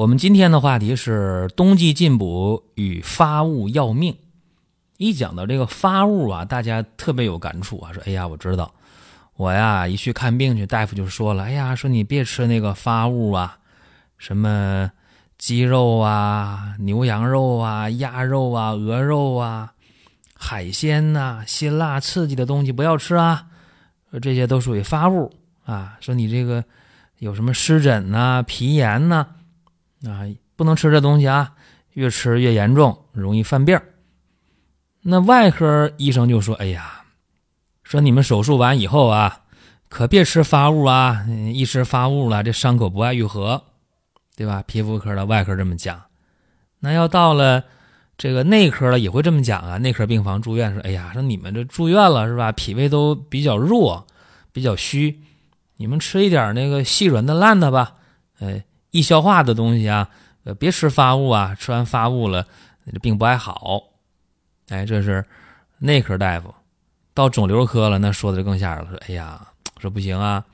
我们今天的话题是冬季进补与发物要命。一讲到这个发物啊，大家特别有感触啊，说：“哎呀，我知道，我呀一去看病去，大夫就说了，哎呀，说你别吃那个发物啊，什么鸡肉啊、牛羊肉啊、鸭肉啊、鹅肉啊、海鲜呐、辛辣刺激的东西不要吃啊，说这些都属于发物啊，说你这个有什么湿疹呐、皮炎呐。”，不能吃这东西啊！越吃越严重，容易犯病。那外科医生就说：“哎呀，说你们手术完以后啊，可别吃发物啊！一吃发物了，这伤口不爱愈合，对吧？”皮肤科的、外科这么讲。那要到了这个内科了，也会这么讲啊。内科病房住院说：“哎呀，说你们这住院了是吧？脾胃都比较弱，比较虚，你们吃一点那个细软的烂的吧。”哎。易消化的东西啊，呃，别吃发物啊，吃完发物了，这病不爱好。哎，这是内科大夫。到肿瘤科了，那说的就更吓人了。说，哎呀，说不行啊，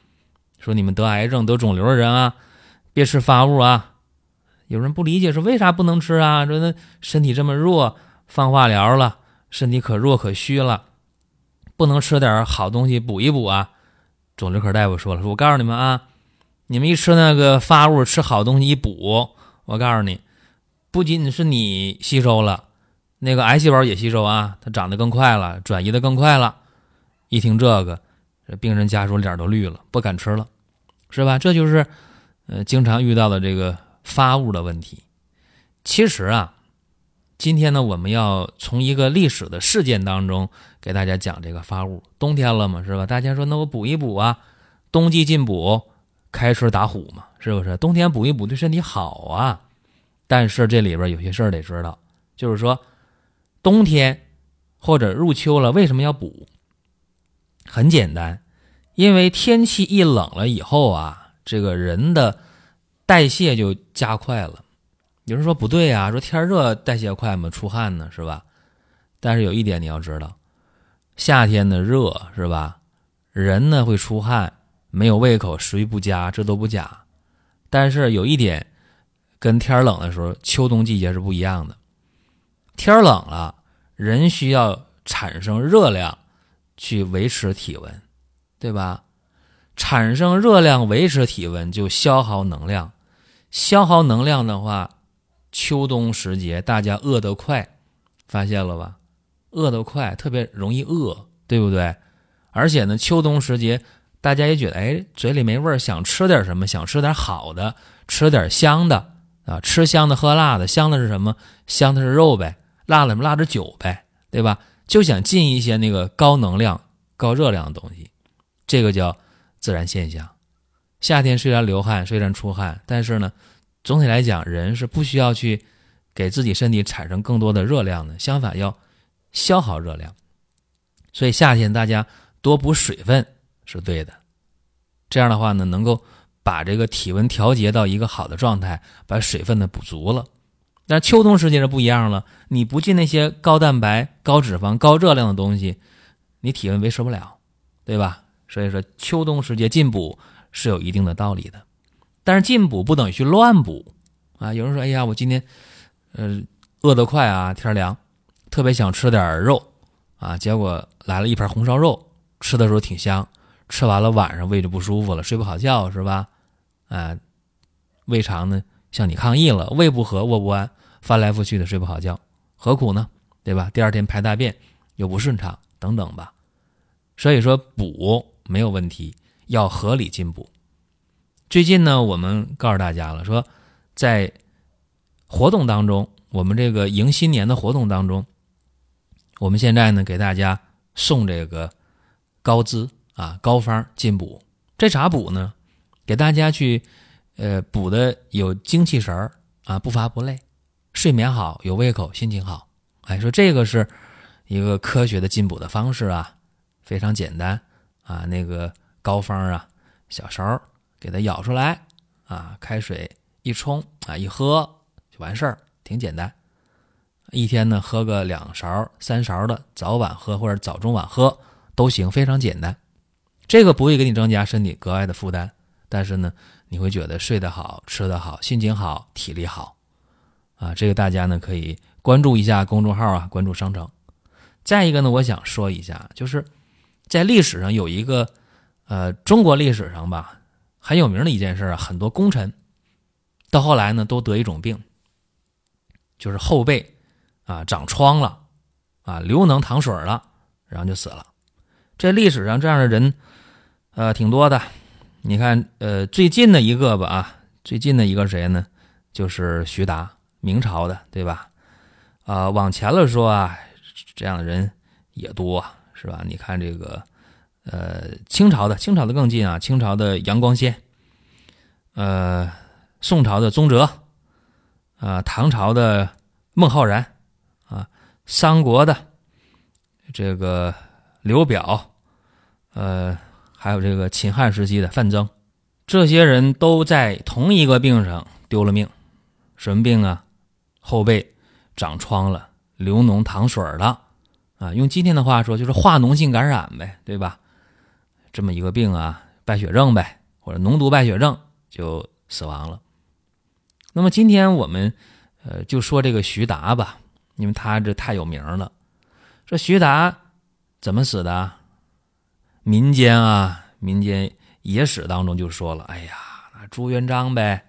说你们得癌症、得肿瘤的人啊，别吃发物啊。有人不理解，说为啥不能吃啊？说那身体这么弱，放化疗了，身体可弱可虚了，不能吃点好东西补一补啊？肿瘤科大夫说了，说我告诉你们啊。你们一吃那个发物，吃好东西一补，我告诉你，不仅仅是你吸收了，那个癌细胞也吸收啊，它长得更快了，转移的更快了。一听这个，这病人家属脸都绿了，不敢吃了，是吧？这就是，呃，经常遇到的这个发物的问题。其实啊，今天呢，我们要从一个历史的事件当中给大家讲这个发物。冬天了嘛，是吧？大家说，那我补一补啊，冬季进补。开春打虎嘛，是不是？冬天补一补对身体好啊。但是这里边有些事儿得知道，就是说，冬天或者入秋了，为什么要补？很简单，因为天气一冷了以后啊，这个人的代谢就加快了。有人说不对啊，说天热代谢快嘛，出汗呢，是吧？但是有一点你要知道，夏天的热是吧？人呢会出汗。没有胃口，食欲不佳，这都不假。但是有一点，跟天冷的时候，秋冬季节是不一样的。天冷了，人需要产生热量去维持体温，对吧？产生热量维持体温就消耗能量，消耗能量的话，秋冬时节大家饿得快，发现了吧？饿得快，特别容易饿，对不对？而且呢，秋冬时节。大家也觉得，哎，嘴里没味儿，想吃点什么？想吃点好的，吃点香的啊！吃香的，喝辣的。香的是什么？香的是肉呗。辣的什么？辣的酒呗，对吧？就想进一些那个高能量、高热量的东西。这个叫自然现象。夏天虽然流汗，虽然出汗，但是呢，总体来讲，人是不需要去给自己身体产生更多的热量的。相反，要消耗热量。所以夏天大家多补水分。是对的，这样的话呢，能够把这个体温调节到一个好的状态，把水分呢补足了。但秋冬时节是不一样了，你不进那些高蛋白、高脂肪、高热量的东西，你体温维持不了，对吧？所以说秋冬时节进补是有一定的道理的，但是进补不等于去乱补啊。有人说：“哎呀，我今天呃饿得快啊，天凉，特别想吃点肉啊，结果来了一盘红烧肉，吃的时候挺香。”吃完了晚上胃就不舒服了，睡不好觉是吧？啊，胃肠呢向你抗议了，胃不和卧不安，翻来覆去的睡不好觉，何苦呢？对吧？第二天排大便又不顺畅等等吧。所以说补没有问题，要合理进补。最近呢，我们告诉大家了，说在活动当中，我们这个迎新年的活动当中，我们现在呢给大家送这个高资。啊，膏方进补，这咋补呢？给大家去，呃，补的有精气神儿啊，不乏不累，睡眠好，有胃口，心情好。哎，说这个是一个科学的进补的方式啊，非常简单啊。那个膏方啊，小勺给它舀出来啊，开水一冲啊，一喝就完事儿，挺简单。一天呢，喝个两勺、三勺的，早晚喝或者早中晚喝都行，非常简单。这个不会给你增加身体格外的负担，但是呢，你会觉得睡得好、吃得好、心情好、体力好啊。这个大家呢可以关注一下公众号啊，关注商城。再一个呢，我想说一下，就是在历史上有一个呃，中国历史上吧很有名的一件事啊，很多功臣到后来呢都得一种病，就是后背。啊，长疮了，啊，流脓淌水了，然后就死了。这历史上这样的人，呃，挺多的。你看，呃，最近的一个吧，啊，最近的一个谁呢？就是徐达，明朝的，对吧？啊，往前了说啊，这样的人也多，是吧？你看这个，呃，清朝的，清朝的更近啊，清朝的杨光先，呃，宋朝的宗哲，啊，唐朝的孟浩然。啊三国的这个刘表，呃，还有这个秦汉时期的范增，这些人都在同一个病上丢了命。什么病啊？后背长疮了，流脓淌水了，啊，用今天的话说就是化脓性感染呗，对吧？这么一个病啊，败血症呗，或者脓毒败血症就死亡了。那么今天我们呃就说这个徐达吧。因为他这太有名了，这徐达怎么死的？民间啊，民间野史当中就说了：“哎呀，朱元璋呗，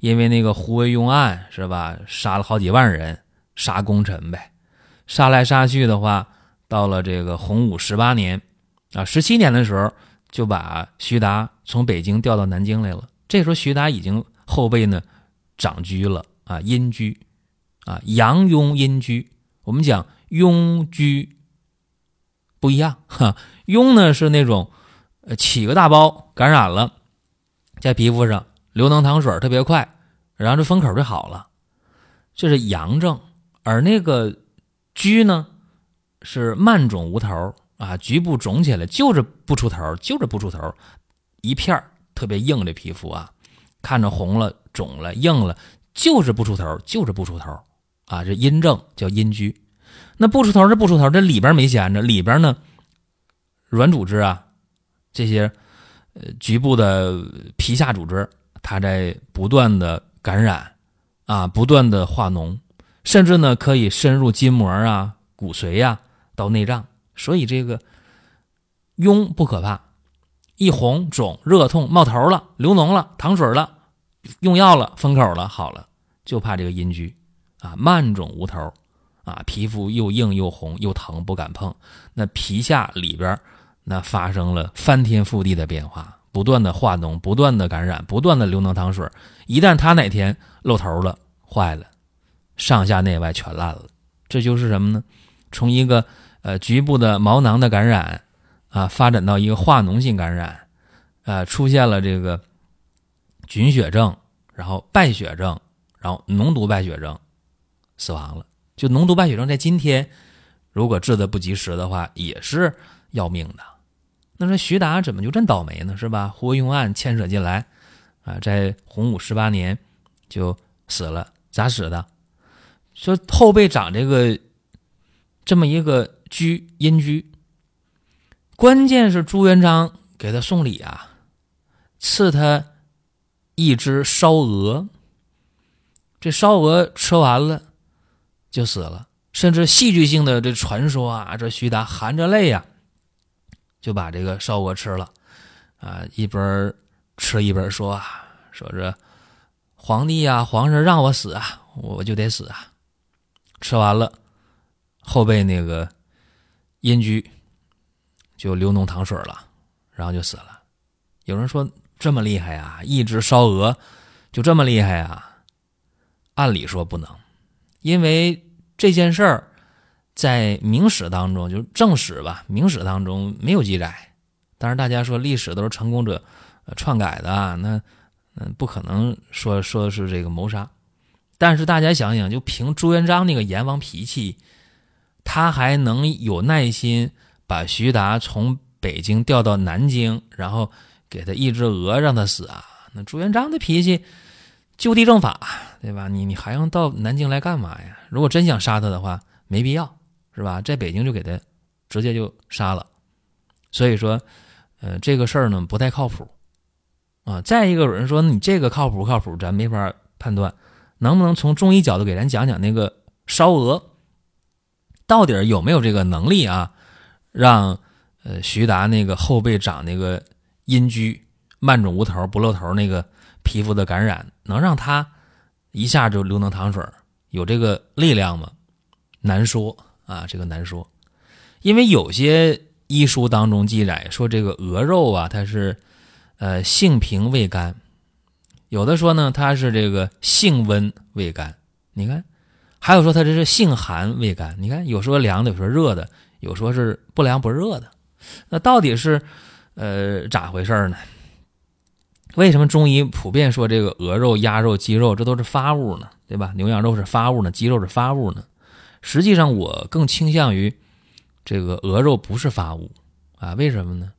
因为那个胡惟庸案是吧，杀了好几万人，杀功臣呗，杀来杀去的话，到了这个洪武十八年啊，十七年的时候，就把徐达从北京调到南京来了。这时候徐达已经后背呢长疽了啊，阴疽。”啊，阳痈阴疽，我们讲痈疽不一样哈。痈呢是那种起个大包感染了，在皮肤上流脓淌水特别快，然后这封口就好了，这是阳症。而那个疽呢是慢肿无头啊，局部肿起来就是不出头，就是不出头，一片特别硬的皮肤啊，看着红了、肿了、硬了，就是不出头，就是不出头。啊，这阴症叫阴疽，那不出头是不出头，这里边没闲着，里边呢，软组织啊，这些呃局部的皮下组织，它在不断的感染啊，不断的化脓，甚至呢可以深入筋膜啊、骨髓呀，到内脏。所以这个痈不可怕，一红肿、热痛、冒头了、流脓了、淌水了，用药了、封口了，好了，就怕这个阴疽。啊，慢肿无头，啊，皮肤又硬又红又疼，不敢碰。那皮下里边，那发生了翻天覆地的变化，不断的化脓，不断的感染，不断的流脓淌水。一旦他哪天露头了，坏了，上下内外全烂了。这就是什么呢？从一个呃局部的毛囊的感染，啊，发展到一个化脓性感染，呃，出现了这个菌血症，然后败血症，然后脓毒败血症。死亡了，就脓毒败血症，在今天如果治的不及时的话，也是要命的。那说徐达怎么就这么倒霉呢？是吧？胡惟庸案牵扯进来啊，在洪武十八年就死了，咋死的？说后背长这个这么一个疽阴疽，关键是朱元璋给他送礼啊，赐他一只烧鹅。这烧鹅吃完了。就死了，甚至戏剧性的这传说啊，这徐达含着泪呀，就把这个烧鹅吃了，啊，一边吃一边说啊，说这皇帝呀，皇上让我死啊，我就得死啊。吃完了，后背那个阴疽就流脓淌水了，然后就死了。有人说这么厉害啊，一只烧鹅就这么厉害啊？按理说不能。因为这件事儿，在明史当中，就是正史吧，明史当中没有记载。当然，大家说历史都是成功者篡改的，那嗯，不可能说说是这个谋杀。但是大家想想，就凭朱元璋那个阎王脾气，他还能有耐心把徐达从北京调到南京，然后给他一只鹅让他死啊？那朱元璋的脾气，就地正法，对吧？你你还用到南京来干嘛呀？如果真想杀他的话，没必要，是吧？在北京就给他直接就杀了。所以说，呃，这个事儿呢不太靠谱啊。再一个，有人说你这个靠谱不靠谱，咱没法判断。能不能从中医角度给咱讲讲那个烧鹅，到底有没有这个能力啊？让呃徐达那个后背长那个阴疽、慢肿无头、不露头那个皮肤的感染，能让他一下就流能淌水？有这个力量吗？难说啊，这个难说。因为有些医书当中记载说，这个鹅肉啊，它是呃性平味甘。有的说呢，它是这个性温味甘，你看；还有说它这是性寒味甘，你看。有说凉的，有说热的，有说是不凉不热的。那到底是呃咋回事呢？为什么中医普遍说这个鹅肉、鸭肉、鸡肉这都是发物呢？对吧？牛羊肉是发物呢，鸡肉是发物呢？实际上，我更倾向于这个鹅肉不是发物啊？为什么呢？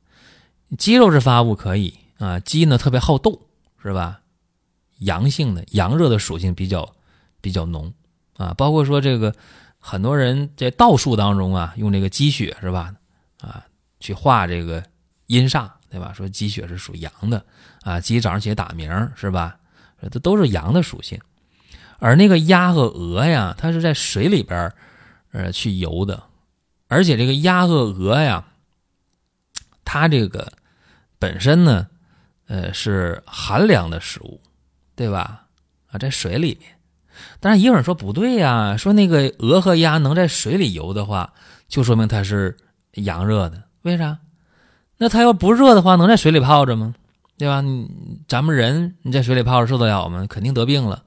鸡肉是发物可以啊，鸡呢特别好斗，是吧？阳性的阳热的属性比较比较浓啊，包括说这个很多人在道术当中啊，用这个鸡血是吧？啊，去化这个阴煞，对吧？说鸡血是属阳的啊，鸡早上起来打鸣是吧？这都是阳的属性。而那个鸭和鹅呀，它是在水里边呃去游的，而且这个鸭和鹅呀，它这个本身呢，呃是寒凉的食物。对吧？啊，在水里面，但是也有人说不对呀，说那个鹅和鸭能在水里游的话，就说明它是阳热的。为啥？那它要不热的话，能在水里泡着吗？对吧？你咱们人你在水里泡着受得了吗？肯定得病了。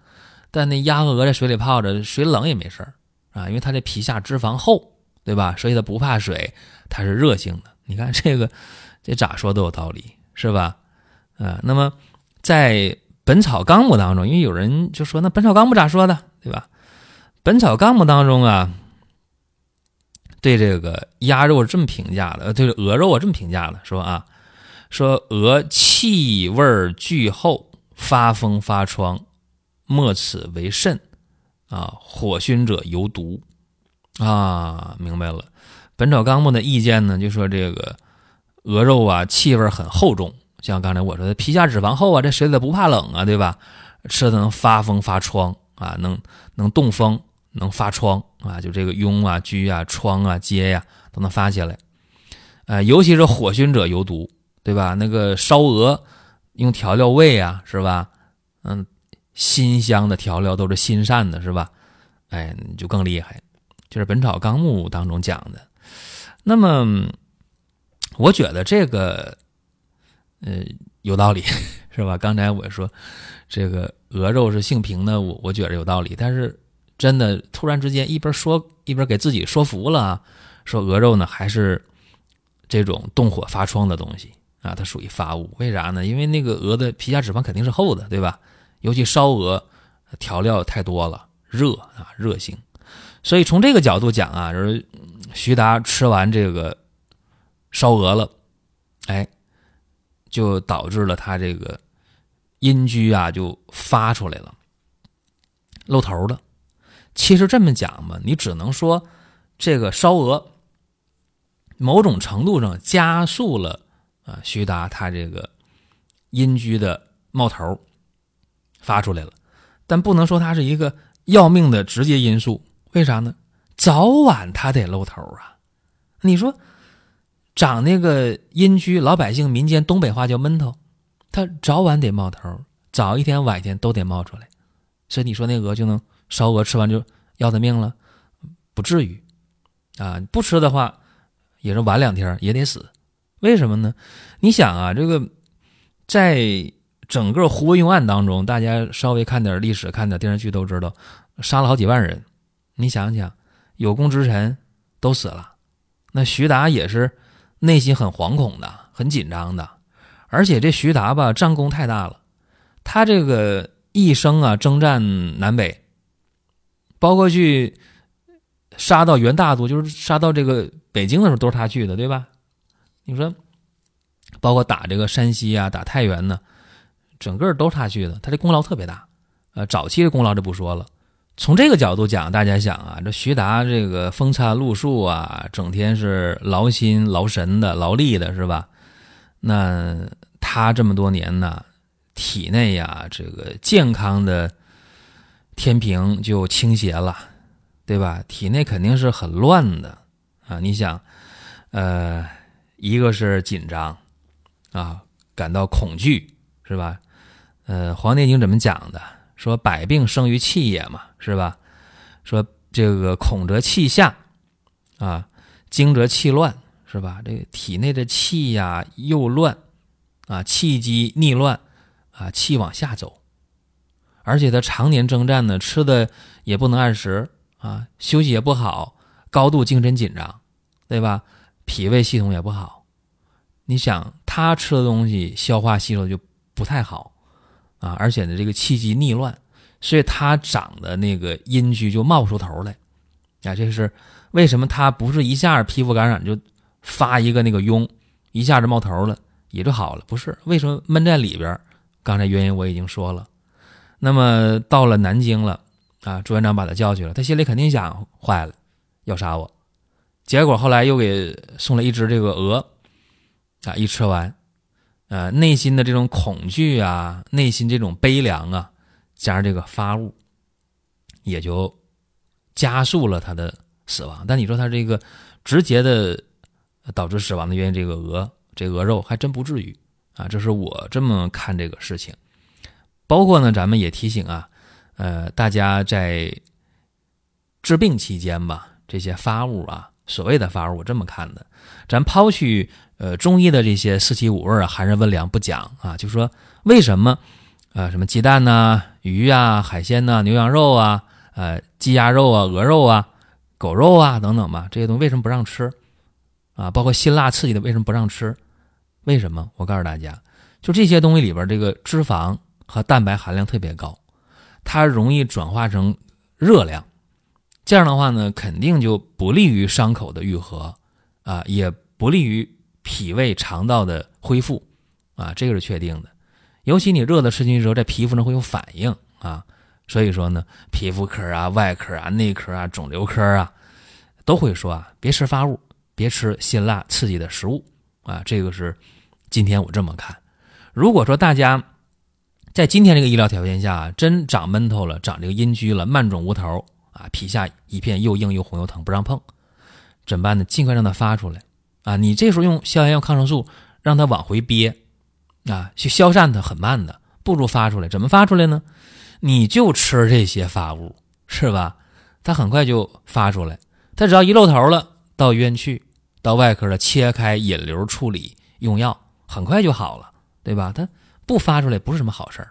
但那鸭和鹅在水里泡着，水冷也没事啊，因为它这皮下脂肪厚，对吧？所以它不怕水，它是热性的。你看这个，这咋说都有道理，是吧？啊，那么在。《本草纲目》当中，因为有人就说那《本草纲目》咋说的，对吧？《本草纲目》当中啊，对这个鸭肉这么评价的，对鹅肉啊这么评价的，说啊，说鹅气味巨厚，发风发疮，莫此为甚啊！火熏者有毒啊！明白了，《本草纲目》的意见呢，就说这个鹅肉啊，气味很厚重。像刚才我说的，皮下脂肪厚啊，这水里不怕冷啊，对吧？吃的能发风发疮啊，能能冻风，能发疮啊，就这个痈啊、疽啊、疮啊、疖呀都能发起来。呃，尤其是火熏者有毒，对吧？那个烧鹅用调料味啊，是吧？嗯，辛香的调料都是辛善的，是吧？哎，就更厉害。就是《本草纲目》当中讲的。那么，我觉得这个。呃，有道理，是吧？刚才我说这个鹅肉是性平的，我我觉得有道理。但是真的突然之间一边说一边给自己说服了，说鹅肉呢还是这种动火发疮的东西啊，它属于发物。为啥呢？因为那个鹅的皮下脂肪肯定是厚的，对吧？尤其烧鹅调料太多了，热啊，热性。所以从这个角度讲啊，就是徐达吃完这个烧鹅了，哎。就导致了他这个阴居啊，就发出来了，露头了。其实这么讲吧，你只能说这个烧鹅某种程度上加速了啊，徐达他这个阴居的冒头发出来了，但不能说它是一个要命的直接因素。为啥呢？早晚他得露头啊。你说。长那个阴居，老百姓民间东北话叫闷头，它早晚得冒头，早一天晚一天都得冒出来，所以你说那鹅就能烧鹅吃完就要他命了，不至于，啊，不吃的话也是晚两天也得死，为什么呢？你想啊，这个在整个胡惟庸案当中，大家稍微看点历史、看点电视剧都知道，杀了好几万人，你想想，有功之臣都死了，那徐达也是。内心很惶恐的，很紧张的，而且这徐达吧，战功太大了，他这个一生啊征战南北，包括去杀到元大都，就是杀到这个北京的时候，都是他去的，对吧？你说，包括打这个山西啊，打太原呢，整个都是他去的，他这功劳特别大。呃，早期的功劳就不说了。从这个角度讲，大家想啊，这徐达这个风餐露宿啊，整天是劳心劳神的、劳力的，是吧？那他这么多年呢，体内呀这个健康的天平就倾斜了，对吧？体内肯定是很乱的啊。你想，呃，一个是紧张啊，感到恐惧，是吧？呃，《黄帝内经》怎么讲的？说百病生于气也嘛，是吧？说这个恐则气下，啊，惊则气乱，是吧？这个体内的气呀又乱，啊，气机逆乱，啊，气往下走，而且他常年征战呢，吃的也不能按时，啊，休息也不好，高度精神紧张，对吧？脾胃系统也不好，你想他吃的东西消化吸收就不太好。啊，而且呢，这个气机逆乱，所以他长的那个阴虚就冒不出头来，啊，这是为什么他不是一下皮肤感染就发一个那个痈，一下子冒头了也就好了，不是？为什么闷在里边？刚才原因我已经说了。那么到了南京了，啊，朱元璋把他叫去了，他心里肯定想，坏了，要杀我。结果后来又给送了一只这个鹅，啊，一吃完。呃，内心的这种恐惧啊，内心这种悲凉啊，加上这个发物，也就加速了他的死亡。但你说他这个直接的导致死亡的原因，这个鹅，这鹅肉还真不至于啊。这是我这么看这个事情。包括呢，咱们也提醒啊，呃，大家在治病期间吧，这些发物啊，所谓的发物，我这么看的，咱抛去。呃，中医的这些四气五味啊，寒热温凉不讲啊，就说为什么，呃，什么鸡蛋呐、鱼啊、海鲜呐、牛羊肉啊、呃，鸡鸭肉啊、鹅肉啊、狗肉啊等等吧，这些东西为什么不让吃啊？包括辛辣刺激的为什么不让吃？为什么？我告诉大家，就这些东西里边，这个脂肪和蛋白含量特别高，它容易转化成热量，这样的话呢，肯定就不利于伤口的愈合啊，也不利于。脾胃肠道的恢复，啊，这个是确定的。尤其你热的吃进去之后，在皮肤上会有反应啊。所以说呢，皮肤科啊、外科啊、内科啊、肿瘤科啊，都会说啊，别吃发物，别吃辛辣刺激的食物啊。这个是今天我这么看。如果说大家在今天这个医疗条件下，真长闷头了，长这个阴疽了，慢肿无头啊，皮下一片又硬又红又疼，不让碰，怎么办呢？尽快让它发出来。啊，你这时候用消炎药、抗生素让它往回憋，啊，去消散它很慢的，不如发出来。怎么发出来呢？你就吃这些发物，是吧？它很快就发出来。它只要一露头了，到医院去，到外科了，切开引流处理，用药，很快就好了，对吧？它不发出来不是什么好事儿。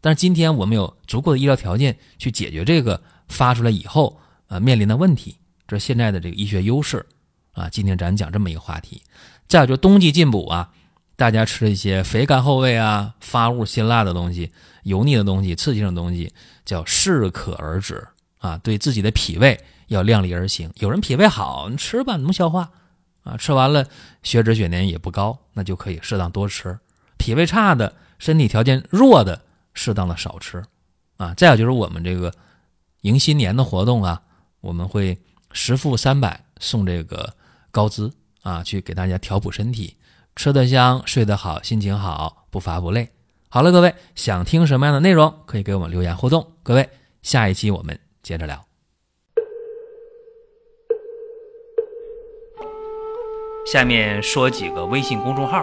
但是今天我们有足够的医疗条件去解决这个发出来以后呃面临的问题，这是现在的这个医学优势。啊，今天咱讲这么一个话题，再有就冬季进补啊，大家吃一些肥甘厚味啊、发物辛辣的东西、油腻的东西、刺激性的东西，叫适可而止啊。对自己的脾胃要量力而行。有人脾胃好，你吃吧，能消化啊。吃完了血脂血粘也不高，那就可以适当多吃。脾胃差的、身体条件弱的，适当的少吃啊。再有就是我们这个迎新年的活动啊，我们会十付三百送这个。高资啊，去给大家调补身体，吃得香，睡得好，心情好，不乏不累。好了，各位想听什么样的内容，可以给我们留言互动。各位，下一期我们接着聊。下面说几个微信公众号：